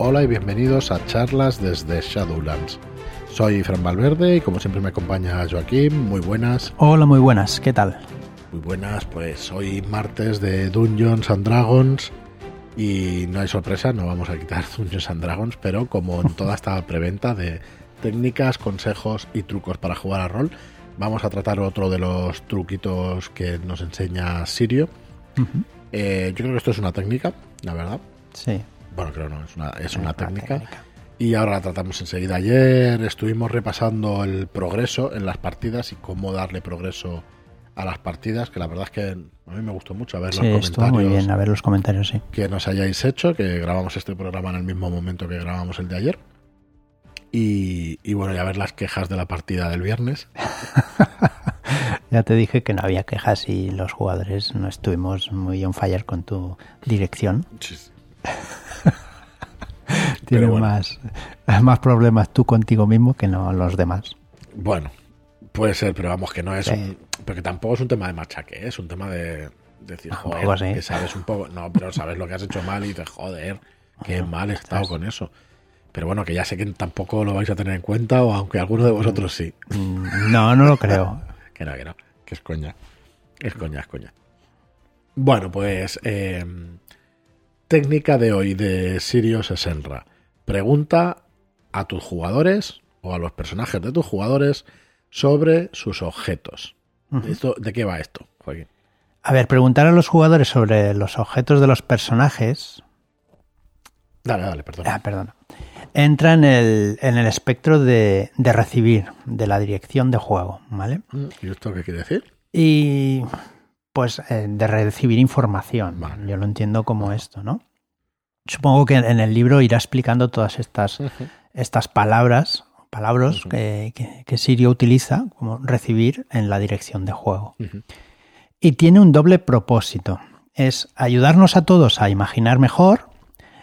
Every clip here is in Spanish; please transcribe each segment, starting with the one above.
Hola y bienvenidos a charlas desde Shadowlands. Soy Fran Valverde y como siempre me acompaña Joaquín. Muy buenas. Hola, muy buenas. ¿Qué tal? Muy buenas, pues hoy martes de Dungeons and Dragons y no hay sorpresa, no vamos a quitar Dungeons and Dragons, pero como en toda esta preventa de técnicas, consejos y trucos para jugar a rol, vamos a tratar otro de los truquitos que nos enseña Sirio. Eh, yo creo que esto es una técnica, la verdad. Sí. Bueno, creo no, es una, es una técnica. Y ahora la tratamos enseguida. Ayer estuvimos repasando el progreso en las partidas y cómo darle progreso a las partidas, que la verdad es que a mí me gustó mucho a ver Sí, los estuvo muy comentarios bien a ver los comentarios, sí. que nos hayáis hecho, que grabamos este programa en el mismo momento que grabamos el de ayer. Y, y bueno, ya ver las quejas de la partida del viernes. Ya te dije que no había quejas y los jugadores no estuvimos muy on fire con tu dirección. Tienes bueno. más, más problemas tú contigo mismo que no los demás. Bueno, puede ser, pero vamos, que no es Sí. un. Porque tampoco es un tema de machaque, ¿eh? es un tema de decir, Ah, joder, poco sí. que sabes un poco. No, pero sabes lo que has hecho mal y dices, joder, qué mal he estado con eso. Pero bueno, que ya sé que tampoco lo vais a tener en cuenta, o aunque alguno de vosotros sí. Mm, No, no lo creo. Que no, que no, que es coña. Es coña, es coña. Bueno, pues. eh, técnica de hoy de Sirius Senra. Pregunta a tus jugadores o a los personajes de tus jugadores sobre sus objetos. Esto, ¿De qué va esto, Joaquín? A ver, preguntar a los jugadores sobre los objetos de los personajes. Dale, dale, perdón. Ah, perdona. Entra en el, en el espectro de, de recibir, de la dirección de juego, ¿vale? ¿Y esto qué quiere decir? Y pues eh, de recibir información. Vale. Yo lo entiendo como esto, ¿no? Supongo que en el libro irá explicando todas estas, estas palabras, palabras que, que, que Sirio utiliza como recibir en la dirección de juego. Y tiene un doble propósito. Es ayudarnos a todos a imaginar mejor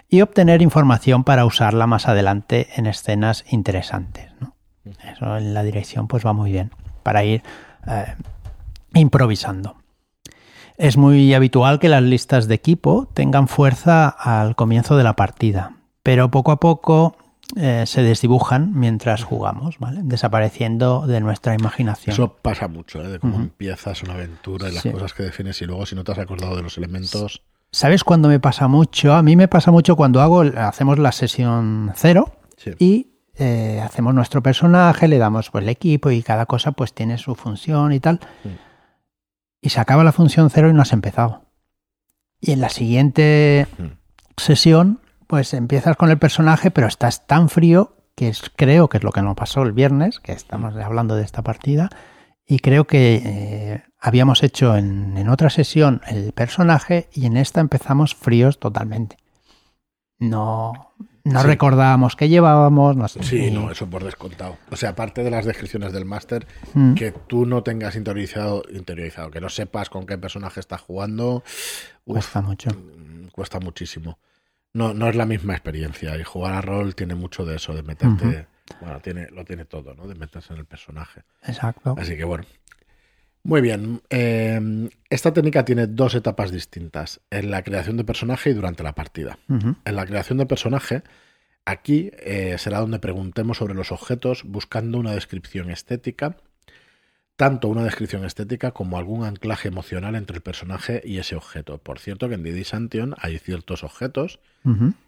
y obtener información para usarla más adelante en escenas interesantes. ¿no? Eso en la dirección pues va muy bien para ir eh, improvisando. Es muy habitual que las listas de equipo tengan fuerza al comienzo de la partida, pero poco a poco eh, se desdibujan mientras jugamos, ¿vale? desapareciendo de nuestra imaginación. Eso pasa mucho, ¿eh? de cómo empiezas una aventura y las Sí. cosas que defines y luego si no te has acordado de los elementos. ¿Sabes cuándo me pasa mucho? A mí me pasa mucho cuando hago, hacemos la sesión cero Sí. y eh, hacemos nuestro personaje, le damos pues el equipo y cada cosa pues tiene su función y tal. Sí. Y se acaba la función cero y no has empezado. Y en la siguiente sesión pues empiezas con el personaje pero estás tan frío que es- creo que es lo que nos pasó el viernes, que estamos hablando de esta partida, y creo que eh, habíamos hecho en, en otra sesión el personaje y en esta empezamos fríos totalmente. No, no Sí. recordábamos qué llevábamos, no sé. Sí, no, eso por descontado. O sea, aparte de las descripciones del máster, Mm. que tú no tengas interiorizado, interiorizado, que no sepas con qué personaje estás jugando, uf, cuesta mucho. mm, cuesta muchísimo. No, no es la misma experiencia y jugar a rol tiene mucho de eso, de meterte, bueno, tiene, lo tiene todo, ¿no? De meterse en el personaje. Exacto. Así que bueno. Muy bien. eh, esta técnica tiene dos etapas distintas, en la creación de personaje y durante la partida. En la creación de personaje, aquí eh, será donde preguntemos sobre los objetos buscando una descripción estética, tanto una descripción estética como algún anclaje emocional entre el personaje y ese objeto. Por cierto, que en Didi Santion hay ciertos objetos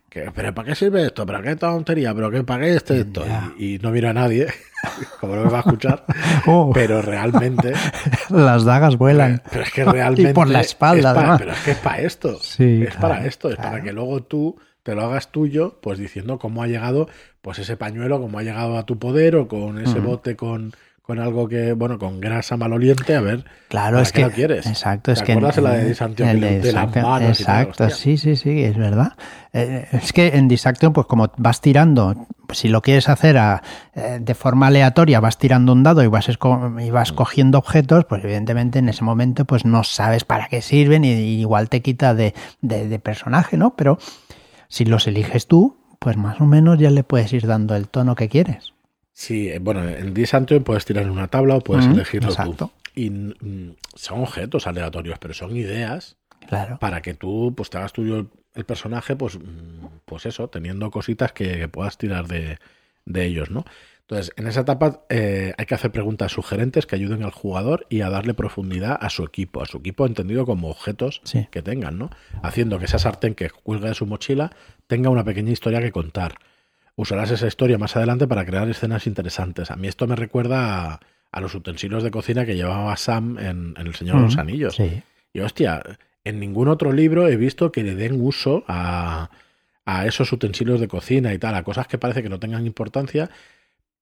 que, pero ¿para qué sirve esto? ¿Para qué tontería? ¿Pero qué para qué este esto? Y, y no mira a nadie, como no me va a escuchar, Oh, pero realmente las dagas vuelan. pero es que realmente. Y por la espalda, es pero es que es para esto. Sí, es para esto. Es para que luego tú te lo hagas tuyo, pues diciendo cómo ha llegado pues ese pañuelo, cómo ha llegado a tu poder o con ese bote con, con algo que, bueno, con grasa maloliente. A ver. Claro, ¿para es qué que. lo quieres? Exacto, es ¿Te que. acuerdas en la de que le de las manos y tal? Exacto, sí, sí, sí, es verdad. Eh, es que en Disaction, pues como vas tirando, si lo quieres hacer a, eh, de forma aleatoria, vas tirando un dado y vas, esco- y vas cogiendo objetos, pues evidentemente en ese momento pues no sabes para qué sirven y, y igual te quita de, de- de personaje, ¿no? Pero si los eliges tú, pues más o menos ya le puedes ir dando el tono que quieres. Sí, eh, bueno, en Disantion puedes tirar en una tabla o puedes Ujú, elegirlo exacto. tú. Y mm, son objetos aleatorios, pero son ideas Claro. para que tú pues te hagas tuyo el, el personaje, pues mm, pues eso, teniendo cositas que, puedas tirar de, de, ellos, ¿no? Entonces, en esa etapa eh, hay que hacer preguntas sugerentes que ayuden al jugador y a darle profundidad a su equipo, a su equipo entendido como objetos que tengan, ¿no? Haciendo que esa sartén que cuelga de su mochila tenga una pequeña historia que contar. Usarás esa historia más adelante para crear escenas interesantes. A mí esto me recuerda a, los utensilios de cocina que llevaba Sam en, El Señor de los Anillos. Y hostia, en ningún otro libro he visto que le den uso a, a esos utensilios de cocina y tal, a cosas que parece que no tengan importancia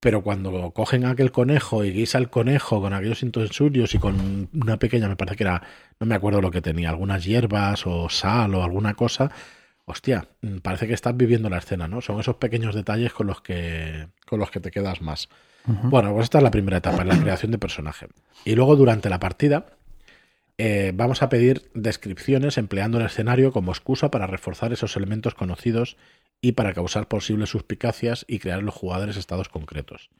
pero cuando cogen aquel conejo y guisa el conejo con aquellos utensilios y con una pequeña, me parece que era, no me acuerdo lo que tenía, algunas hierbas o sal o alguna cosa, hostia, mm, parece que estás viviendo la escena, ¿no? Son esos pequeños detalles con los que, con los que te quedas más. Bueno, pues esta es la primera etapa, la creación de personaje. Y luego durante la partida eh, vamos a pedir descripciones empleando el escenario como excusa para reforzar esos elementos conocidos y para causar posibles suspicacias y crear en los jugadores estados concretos.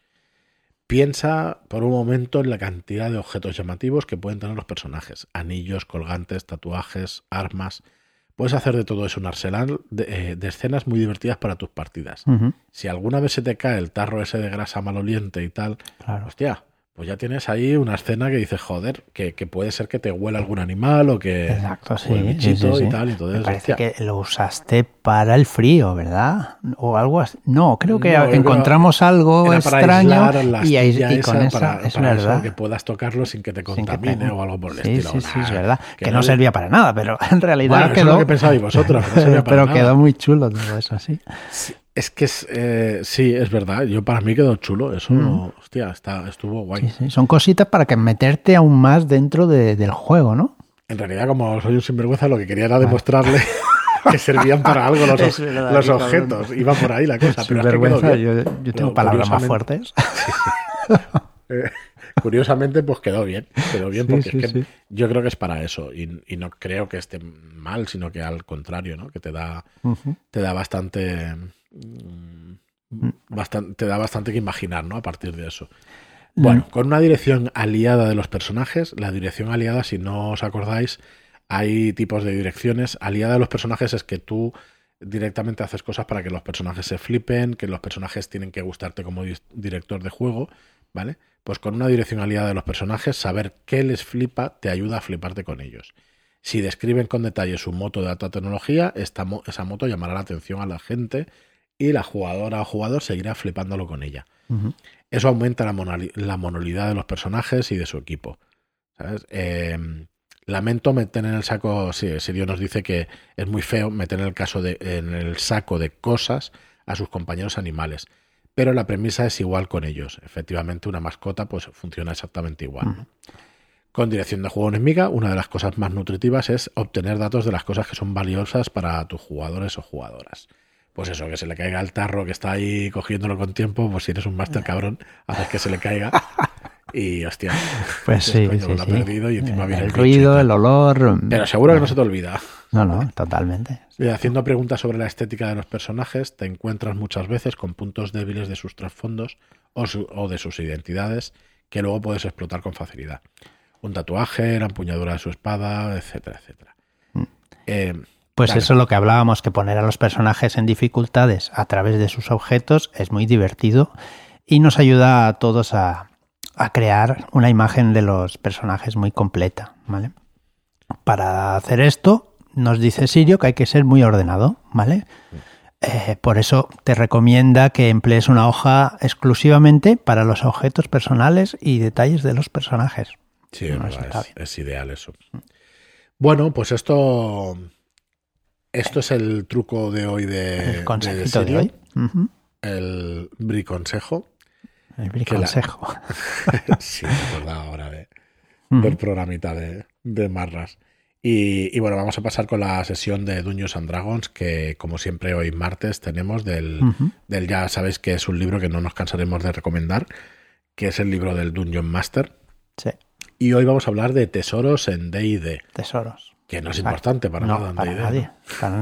Piensa por un momento en la cantidad de objetos llamativos que pueden tener los personajes. Anillos, colgantes, tatuajes, armas. Puedes hacer de todo eso un arsenal de, eh, escenas muy divertidas para tus partidas. Si alguna vez se te cae el tarro ese de grasa maloliente y tal, hostia, pues ya tienes ahí una escena que dices, joder, que, puede ser que te huela algún animal o que Exacto, sí, bichito y tal. Y todo Me parece que lo usaste para el frío, ¿verdad? O algo así. No, creo que encontramos algo extraño y, ahí, con esa, es verdad. que puedas tocarlo sin que te contamine o algo por el estilo. Sí, sí, es verdad. Que, no, servía para nada, pero en realidad quedó... Eso es lo que pensabais vosotros. pero quedó muy chulo todo eso, sí. Es que es, eh, sí, es verdad. Yo para mí quedó chulo. Eso, mm. hostia, está, estuvo guay. Son cositas para que meterte aún más dentro del juego, ¿no? En realidad, como soy un sinvergüenza, lo que quería era demostrarle que servían para algo los, los objetos. Iba por ahí la cosa. Sinvergüenza, yo, yo, tengo palabras más fuertes. Eh, curiosamente, pues quedó bien. Quedó bien porque es que yo creo que es para eso. Y, y, no creo que esté mal, sino que al contrario, ¿no? Que te da, te da bastante bastante, te da bastante que imaginar, ¿no? A partir de eso. Bueno, con una dirección aliada de los personajes, la dirección aliada, si no os acordáis, hay tipos de direcciones. Aliada de los personajes es que tú directamente haces cosas para que los personajes se flipen, que los personajes tienen que gustarte como director de juego, ¿vale? Pues con una dirección aliada de los personajes, saber qué les flipa te ayuda a fliparte con ellos. Si describen con detalle su moto de alta tecnología, esta esa moto llamará la atención a la gente y la jugadora o jugador seguirá flipándolo con ella. Eso aumenta la, monolidad de los personajes y de su equipo. Em, lamento meter en el saco, si, Dios nos dice que es muy feo meter en el, caso de, en el saco de cosas a sus compañeros animales. Pero la premisa es igual con ellos. Efectivamente, una mascota pues funciona exactamente igual. Con dirección de juego enemiga, una de las cosas más nutritivas es obtener datos de las cosas que son valiosas para tus jugadores o jugadoras pues eso, que se le caiga el tarro que está ahí cogiéndolo con tiempo, pues si eres un máster cabrón, haces que se le caiga. Y hostia, pues sí, sí, lo ha perdido y encima viene el, ruido, el olor. Pero seguro que no se te olvida. No, no, totalmente. Y haciendo preguntas sobre la estética de los personajes, te encuentras muchas veces con puntos débiles de sus trasfondos o, o de sus identidades que luego puedes explotar con facilidad. Un tatuaje, la empuñadura de su espada, etcétera, etcétera. Mm. Eh, pues eso es lo que hablábamos, que poner a los personajes en dificultades a través de sus objetos es muy divertido y nos ayuda a todos a, crear una imagen de los personajes muy completa, ¿vale? Para hacer esto, nos dice Sirio que hay que ser muy ordenado, ¿vale? Eh, por eso te recomienda que emplees una hoja exclusivamente para los objetos personales y detalles de los personajes. Sí, es, ideal eso. Bueno, pues esto esto es el truco de hoy de. El consejito de, hoy. El briconsejo. El briconsejo. sí, me ahora de, del programita de, Marras. Y, bueno, vamos a pasar con la sesión de Dungeons and Dragons, que como siempre hoy martes tenemos del, del, ya sabéis que es un libro que no nos cansaremos de recomendar, que es el libro del Dungeon Master. Sí. Y hoy vamos a hablar de tesoros en D&D. Tesoros. Que no es importante para nada en para nadie.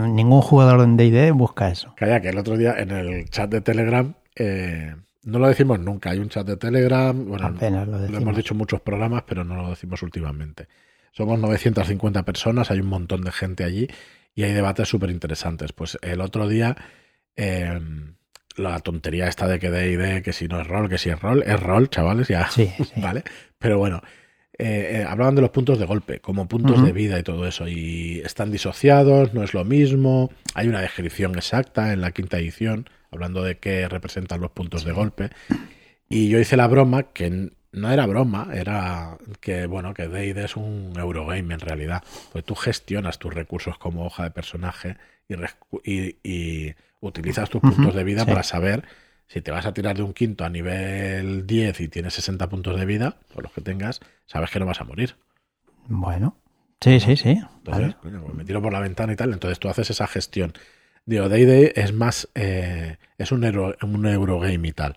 ningún jugador en D&D busca eso. Calla, que el otro día en el chat de Telegram, eh, no lo decimos nunca, hay un chat de Telegram, bueno, lo, lo, hemos dicho en muchos programas, pero no lo decimos últimamente. Somos 950 personas, hay un montón de gente allí y hay debates súper interesantes. Pues el otro día, eh, la tontería esta de que D&D, que si no es rol, que si es rol, es rol, chavales, ya, Sí, sí. ¿vale? Pero bueno, eh, eh, hablaban de los puntos de golpe, como puntos de vida y todo eso, y están disociados, no es lo mismo, hay una descripción exacta en la quinta edición, hablando de qué representan los puntos de golpe, y yo hice la broma, que no era broma, era que, bueno, que D&D es un Eurogame en realidad, pues tú gestionas tus recursos como hoja de personaje y, res- y- y utilizas tus puntos de vida sí. para saber si te vas a tirar de un quinto a nivel 10 y tienes 60 puntos de vida, o los que tengas, sabes que no vas a morir. Bueno, sí, sí, sí. Entonces, Vale. pues me tiro por la ventana y tal, entonces tú haces esa gestión. Digo, D&D es más, eh, es un, euro, un Eurogame y tal.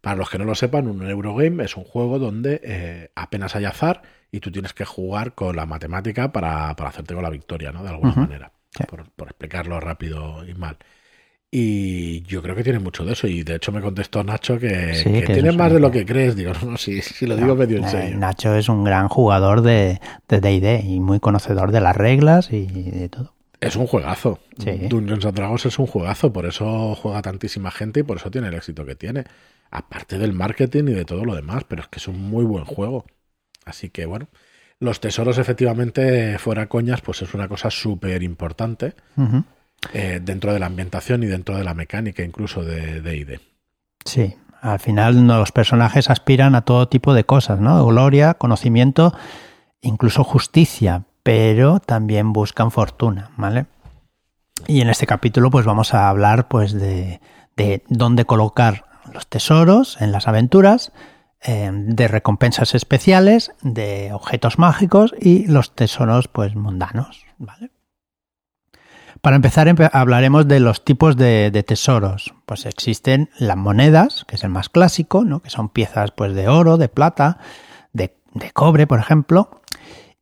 Para los que no lo sepan, un Eurogame es un juego donde eh, apenas hay azar y tú tienes que jugar con la matemática para, para hacerte con la victoria, ¿no? De alguna manera, Sí. por, por explicarlo rápido y mal. Y yo creo que tiene mucho de eso. Y de hecho me contestó Nacho que, Sí, que que tiene más de lo que crees. Digo, no, no, si, si lo digo medio en Eh, serio. Nacho es un gran jugador de de D&D y muy conocedor de las reglas y de todo. Es un juegazo. Sí. Dungeons and Dragons es un juegazo, por eso juega tantísima gente y por eso tiene el éxito que tiene. Aparte del marketing y de todo lo demás, pero es que es un muy buen juego. Así que bueno, los tesoros efectivamente, fuera coñas, pues es una cosa súper importante Ujú. Eh, dentro de la ambientación y dentro de la mecánica incluso de D&D. Sí, al final los personajes aspiran a todo tipo de cosas, ¿no? Gloria, conocimiento, incluso justicia, pero también buscan fortuna, ¿vale? Y en este capítulo pues vamos a hablar pues de, de dónde colocar los tesoros en las aventuras, eh, de recompensas especiales, de objetos mágicos y los tesoros pues mundanos, ¿vale? Para empezar, empe- hablaremos de los tipos de, tesoros. Pues existen las monedas, que es el más clásico, ¿no? que son piezas pues, de oro, de plata, de, de cobre, por ejemplo,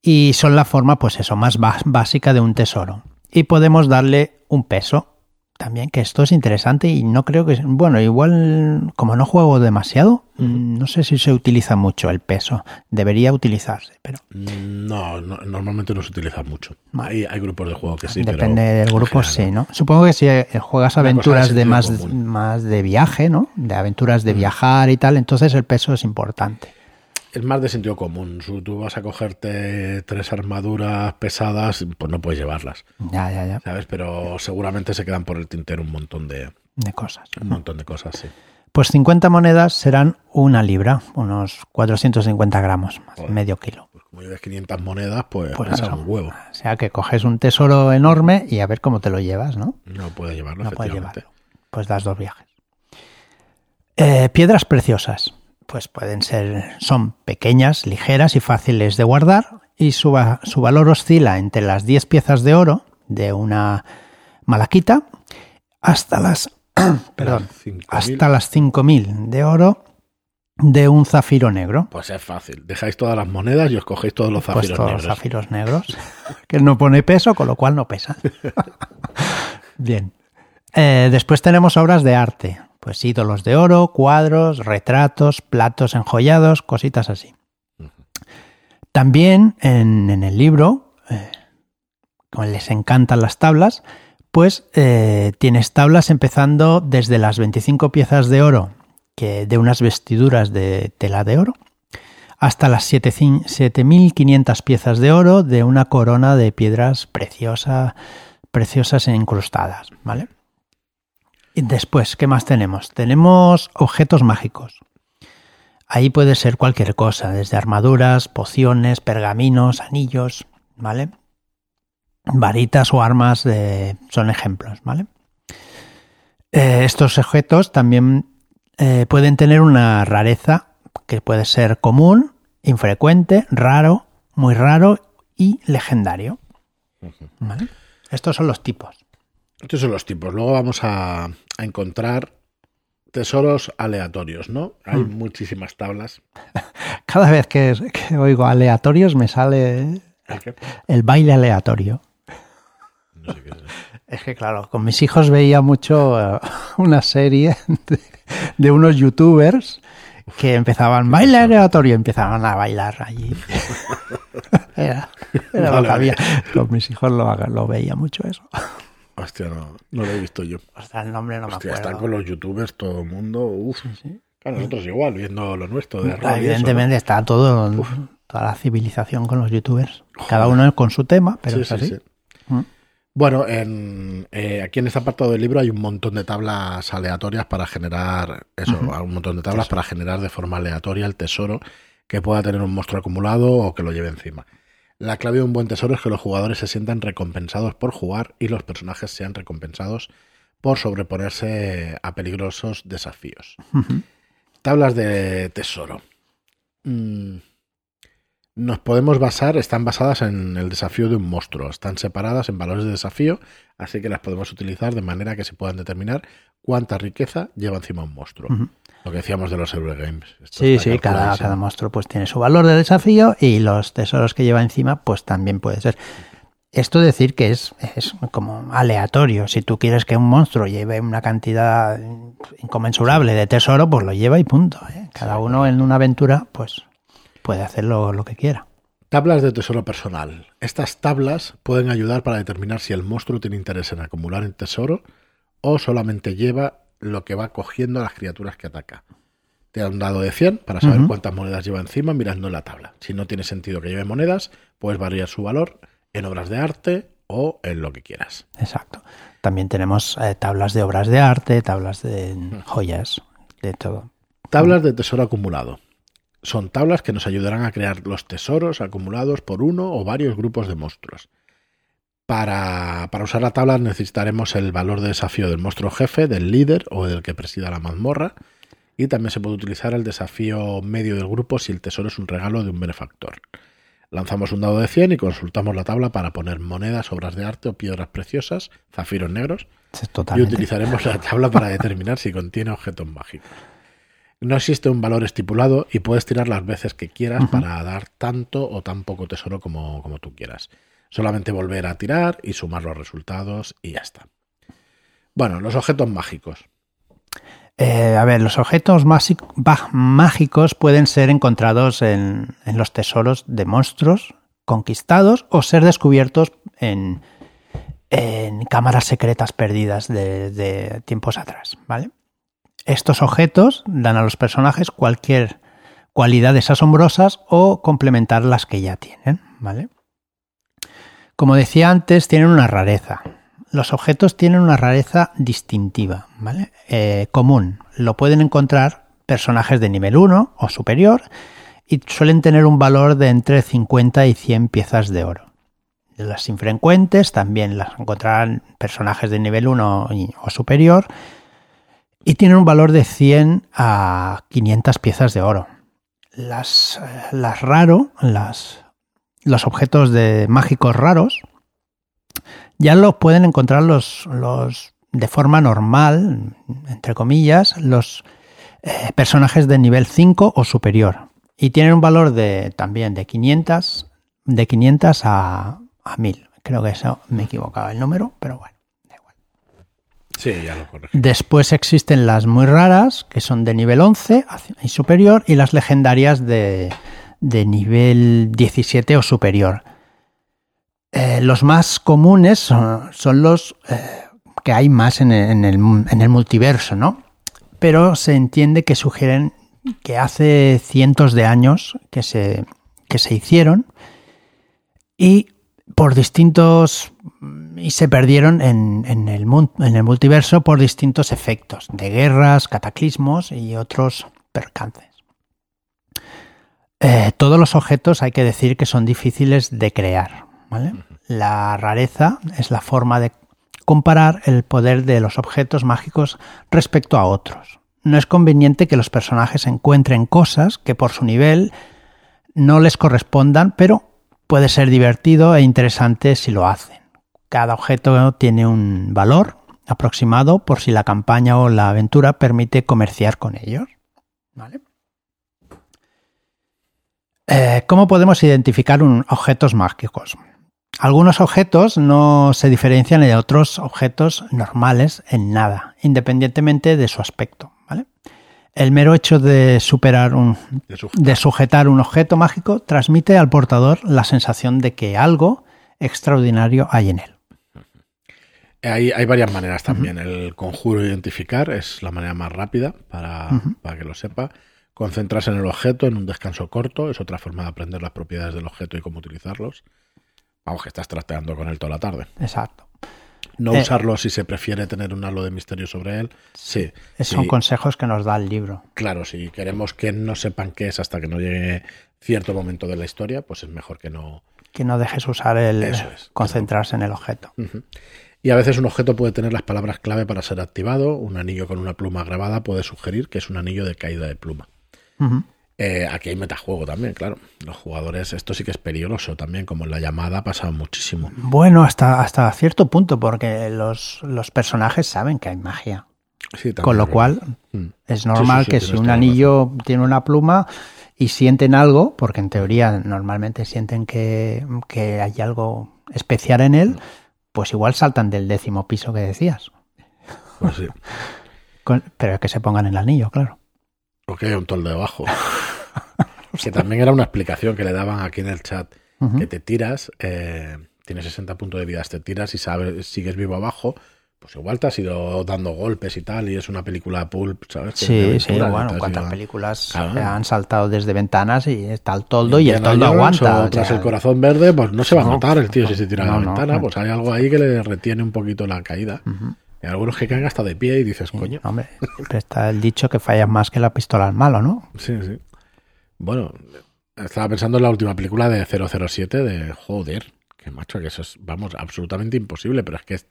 y son la forma, pues eso, más básica de un tesoro. Y podemos darle un peso también, que esto es interesante y no creo que... Bueno, igual, como no juego demasiado, no sé si se utiliza mucho el peso. Debería utilizarse, pero No, no, normalmente no se utiliza mucho. Vale. Hay, hay grupos de juego que sí, Depende pero del grupo, general sí, ¿no? Supongo que si eh, juegas aventuras de más, común. más de viaje, ¿no? De aventuras de viajar y tal, entonces el peso es importante. Es más de sentido común. Si tú vas a cogerte tres armaduras pesadas, pues no puedes llevarlas, Ya, ya, ya. ¿sabes? Pero seguramente se quedan por el tintero un montón de, De cosas. un montón de cosas, sí. Pues 50 monedas serán una libra, unos 450 gramos, más Joder. medio kilo. Pues como lleves 500 monedas, pues, Pues pesa un huevo. O sea que coges un tesoro enorme y a ver cómo te lo llevas, ¿no? No puedes llevarlo, No puedes efectivamente. llevarlo. Pues das dos viajes. Eh, piedras preciosas. Pues pueden ser, son pequeñas, ligeras y fáciles de guardar y su, su valor oscila entre las 10 piezas de oro de una malaquita hasta las, perdón, 5.000. hasta las 5000 de oro de un zafiro negro. Pues es fácil. Dejáis todas las monedas y os cogéis todos los Pues zafiros todos negros. los zafiros negros, que no pone peso, con lo cual no pesa. Bien. Eh, después tenemos obras de arte, pues ídolos de oro, cuadros, retratos, platos enjollados, cositas así. También en, en el libro, eh, como les encantan las tablas, pues eh, tienes tablas empezando desde las 25 piezas de oro que de unas vestiduras de tela de oro hasta las 7 7.500 piezas de oro de una corona de piedras preciosa, preciosas e incrustadas, ¿vale? Y después, ¿qué más tenemos? Tenemos objetos mágicos. Ahí puede ser cualquier cosa, desde armaduras, pociones, pergaminos, anillos, ¿vale? Varitas o armas de- son ejemplos, ¿vale? Eh, estos objetos también eh, pueden tener una rareza que puede ser común, infrecuente, raro, muy raro y legendario. ¿Vale? Estos son los tipos. Estos son los tipos. Luego vamos a, a encontrar tesoros aleatorios, ¿no? Hay Mm. muchísimas tablas. Cada vez que, que oigo aleatorios me sale el baile aleatorio. No sé qué es. Es que claro, con mis hijos veía mucho eh, una serie de, de unos youtubers que empezaban baile aleatorio, empezaban a bailar allí. era, era lo que había. Con mis hijos lo, lo veía mucho eso. Hostia, no, no lo he visto yo. Hasta el nombre no me Hostia, acuerdo. están con los youtubers todo el mundo. Uf. Claro, nosotros igual, viendo lo nuestro de Claro, eso, Evidentemente está todo, toda la civilización con los youtubers. Cada uno con su tema, pero Sí, es sí, así. sí. Mm. Bueno, en, eh, aquí en este apartado del libro hay un montón de tablas aleatorias para generar eso, un montón de tablas para generar de forma aleatoria el tesoro que pueda tener un monstruo acumulado o que lo lleve encima. La clave de un buen tesoro es que los jugadores se sientan recompensados por jugar y los personajes sean recompensados por sobreponerse a peligrosos desafíos. Tablas de tesoro. Mm, Nos podemos basar, están basadas en el desafío de un monstruo, están separadas en valores de desafío, así que las podemos utilizar de manera que se puedan determinar cuánta riqueza lleva encima un monstruo. Lo que decíamos de los Eurogames. Sí, sí, cada, cada monstruo pues tiene su valor de desafío y los tesoros que lleva encima pues también puede ser. Esto decir que es, es como aleatorio. Si tú quieres que un monstruo lleve una cantidad inconmensurable de tesoro, pues lo lleva y punto. ¿eh? Cada uno en una aventura pues puede hacer lo, lo que quiera. Tablas de tesoro personal. Estas tablas pueden ayudar para determinar si el monstruo tiene interés en acumular el tesoro o solamente lleva lo que va cogiendo a las criaturas que ataca. Te da un dado de 100 para saber cuántas monedas lleva encima mirando en la tabla. Si no tiene sentido que lleve monedas, puedes variar su valor en obras de arte o en lo que quieras. Exacto. También tenemos eh, tablas de obras de arte, tablas de joyas, de todo. Tablas de tesoro acumulado. Son tablas que nos ayudarán a crear los tesoros acumulados por uno o varios grupos de monstruos. Para, para usar la tabla necesitaremos el valor de desafío del monstruo jefe, del líder o del que presida la mazmorra. Y también se puede utilizar el desafío medio del grupo si el tesoro es un regalo de un benefactor. Lanzamos un dado de 100 y consultamos la tabla para poner monedas, obras de arte o piedras preciosas, zafiros negros, Es y utilizaremos la tabla para determinar si contiene objetos mágicos. No existe un valor estipulado y puedes tirar las veces que quieras para dar tanto o tan poco tesoro como, como tú quieras. Solamente volver a tirar y sumar los resultados y ya está. Bueno, los objetos mágicos. Eh, a ver, los objetos mágicos pueden ser encontrados en, en los tesoros de monstruos conquistados o ser descubiertos en, en cámaras secretas perdidas de, de tiempos atrás, ¿vale? Estos objetos dan a los personajes cualquier cualidades asombrosas o complementar las que ya tienen, ¿vale? Como decía antes, tienen una rareza. Los objetos tienen una rareza distintiva, ¿vale? Eh, común. Lo pueden encontrar personajes de nivel 1 o superior y suelen tener un valor de entre 50 y 100 piezas de oro. Las infrecuentes también las encontrarán personajes de nivel 1 y- o superior y tienen un valor de 100 a 500 piezas de oro. Las, eh, las raro, las, los objetos de mágicos raros, ya los pueden encontrar los, los de forma normal, entre comillas, los eh, personajes de nivel 5 o superior. Y tienen un valor de también de 500, de 500 a, a 1000. Creo que eso me equivocaba el número, pero bueno. da igual. Sí, ya lo corregí. Después existen las muy raras, que son de nivel 11 y superior, y las legendarias de, de nivel 17 o superior. Eh, los más comunes son, los eh, que hay más en el, multiverso, ¿no? Pero se entiende que sugieren que hace cientos de años que se, que se hicieron y por distintos y se perdieron en, en el, en el multiverso por distintos efectos de guerras, cataclismos y otros percances. Eh, todos los objetos hay que decir que son difíciles de crear. ¿vale? La rareza es la forma de comparar el poder de los objetos mágicos respecto a otros. No es conveniente que los personajes encuentren cosas que por su nivel no les correspondan, pero puede ser divertido e interesante si lo hacen. Cada objeto tiene un valor aproximado por si la campaña o la aventura permite comerciar con ellos. ¿Vale? Eh, ¿Cómo podemos identificar un, objetos mágicos? Algunos objetos no se diferencian de otros objetos normales en nada, independientemente de su aspecto. ¿vale? El mero hecho de superar un, De sujetar. de sujetar un objeto mágico transmite al portador la sensación de que algo extraordinario hay en él. Hay, hay varias maneras también. El conjuro identificar es la manera más rápida para, para que lo sepa. Concentrarse en el objeto en un descanso corto es otra forma de aprender las propiedades del objeto y cómo utilizarlos. Vamos, que estás trasteando con él toda la tarde. Exacto. No Eh. usarlo si se prefiere tener un halo de misterio sobre él. Sí. Son sí, consejos que nos da el libro. Claro, si queremos que no sepan qué es hasta que no llegue cierto momento de la historia, pues es mejor que no. Que no dejes usar el Eso es, concentrarse en el objeto. Y a veces un objeto puede tener las palabras clave para ser activado. Un anillo con una pluma grabada puede sugerir que es un anillo de caída de pluma. Eh, aquí hay metajuego también, claro. Los jugadores, esto sí que es peligroso también, como en la llamada ha pasado muchísimo. Bueno, hasta, hasta cierto punto, porque los, los personajes saben que hay magia. Sí, Con lo cual. Mm. es normal sí, que si un anillo tiene una pluma y sienten algo, porque en teoría normalmente sienten que, que hay algo especial en él, pues igual saltan del décimo piso que decías. Pues sí. Con- pero que se pongan el anillo, claro. Porque hay un toldo debajo. que también era una explicación que le daban aquí en el chat. Que te tiras, eh, tienes 60 puntos de vida, te tiras y sabes, sigues vivo abajo. Pues igual te has ido dando golpes y tal, y es una película pulp, ¿sabes? De Sí, sí, bueno, cuántas ido- películas Claro. han saltado desde ventanas y está el toldo y el toldo Jones aguanta. o o tras sea, el corazón verde, pues no se va a No, matar el tío si se tira a no, la ventana. Pues hay algo ahí que le retiene un poquito la caída. Y algunos que caen hasta de pie y dices, coño. Hombre, siempre está el dicho que fallas más que la pistola al malo, ¿no? Sí, sí. Bueno, estaba pensando en la última película de 007 de joder, que macho, que eso es, vamos, absolutamente imposible, pero es que es,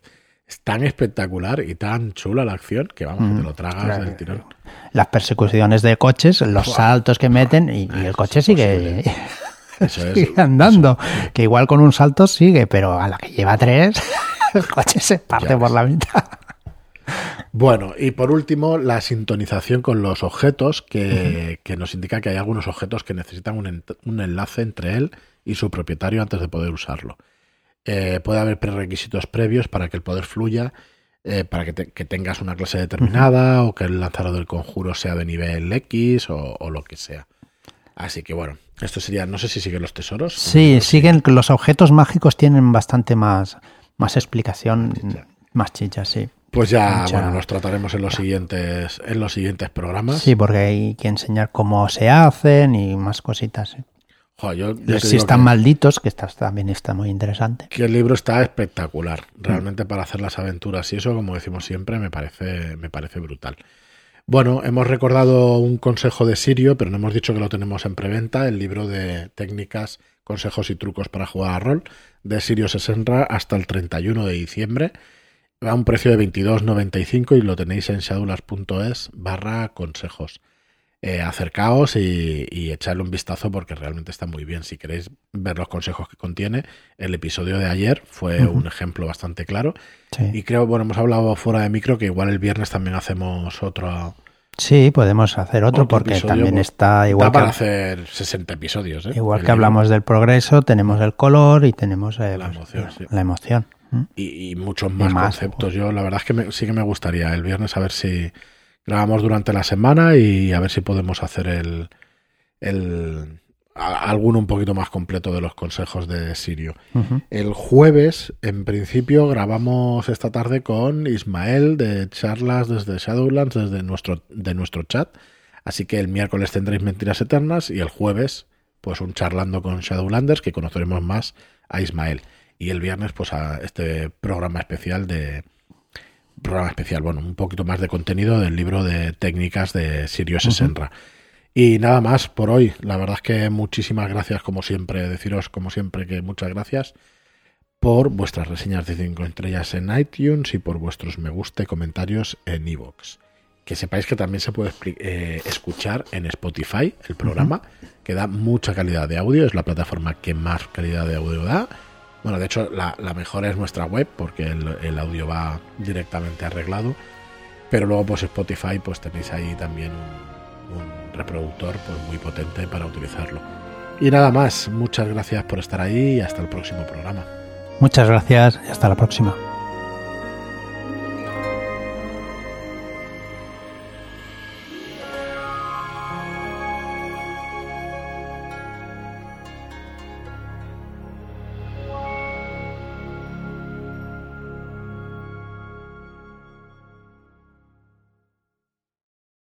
es tan espectacular y tan chula la acción que vamos, que te lo tragas Claro. del tirón. Las persecuciones de coches, los saltos que meten y, y el coche sigue, Eso es. sigue andando. Que igual con un salto sigue, pero a la que lleva tres, el coche se parte por la mitad. Bueno, y por último, la sintonización con los objetos, que, que nos indica que hay algunos objetos que necesitan un, un enlace entre él y su propietario antes de poder usarlo. Eh, puede haber prerequisitos previos para que el poder fluya, eh, para que, te- que tengas una clase determinada o que el lanzador del conjuro sea de nivel X o, o lo que sea. Así que bueno, esto sería, no sé si siguen los tesoros. Sí, siguen, los objetos mágicos tienen bastante más, más explicación, chicha. más chicha, sí. Pues ya, Mucha- bueno, los trataremos en los siguientes, en los siguientes programas. Sí, porque hay que enseñar cómo se hacen y más cositas. Jo, yo- yo Si están que- malditos, que está, también está muy interesante. que el libro está espectacular. Mm. Realmente para hacer las aventuras y eso, como decimos siempre, me parece, me parece brutal. Bueno, hemos recordado un consejo de Sirio, pero no hemos dicho que lo tenemos en preventa, el libro de técnicas, consejos y trucos para jugar a rol de Sirio Sesenra hasta el 31 de diciembre. Va a un precio de 22,95 y lo tenéis en shadulas.es barra consejos. Eh, acercaos y, y echadle un vistazo porque realmente está muy bien. Si queréis ver los consejos que contiene, el episodio de ayer fue un ejemplo bastante claro. Sí. Y creo, bueno, hemos hablado fuera de micro que igual el viernes también hacemos otro. Sí, podemos hacer otro, Otro porque también pues, está Da igual para que, hacer 60 episodios. ¿eh? igual El que libro. hablamos del progreso, tenemos el color y tenemos eh, La pues, emoción, sí. la emoción. Y, y muchos más, más, conceptos. Yo la verdad es que me- sí que me gustaría el viernes a ver si grabamos durante la semana y a ver si podemos hacer el, el a- alguno un poquito más completo de los consejos de Sirio. El jueves, en principio, grabamos esta tarde con Ismael de charlas desde Shadowlands, desde nuestro, de nuestro chat. Así que el miércoles tendréis Mentiras Eternas y el jueves, pues un charlando con Shadowlanders que conoceremos más a Ismael. Y el viernes, pues a este programa especial de. Programa especial, bueno, un poquito más de contenido del libro de técnicas de Sirio Sesenra. Y nada más por hoy. La verdad es que muchísimas gracias, como siempre. Deciros, como siempre, que muchas gracias por vuestras reseñas de 5 estrellas en iTunes y por vuestros me gusta y comentarios en iVoox. Que sepáis que también se puede eh, escuchar en Spotify el programa, que da mucha calidad de audio, es la plataforma que más calidad de audio da. Bueno, de hecho, la, la mejor es nuestra web, porque el, el audio va directamente arreglado. Pero luego, pues Spotify, pues tenéis ahí también un, un reproductor pues, muy potente para utilizarlo. Y nada más, muchas gracias por estar ahí y hasta el próximo programa. Muchas gracias y hasta la próxima.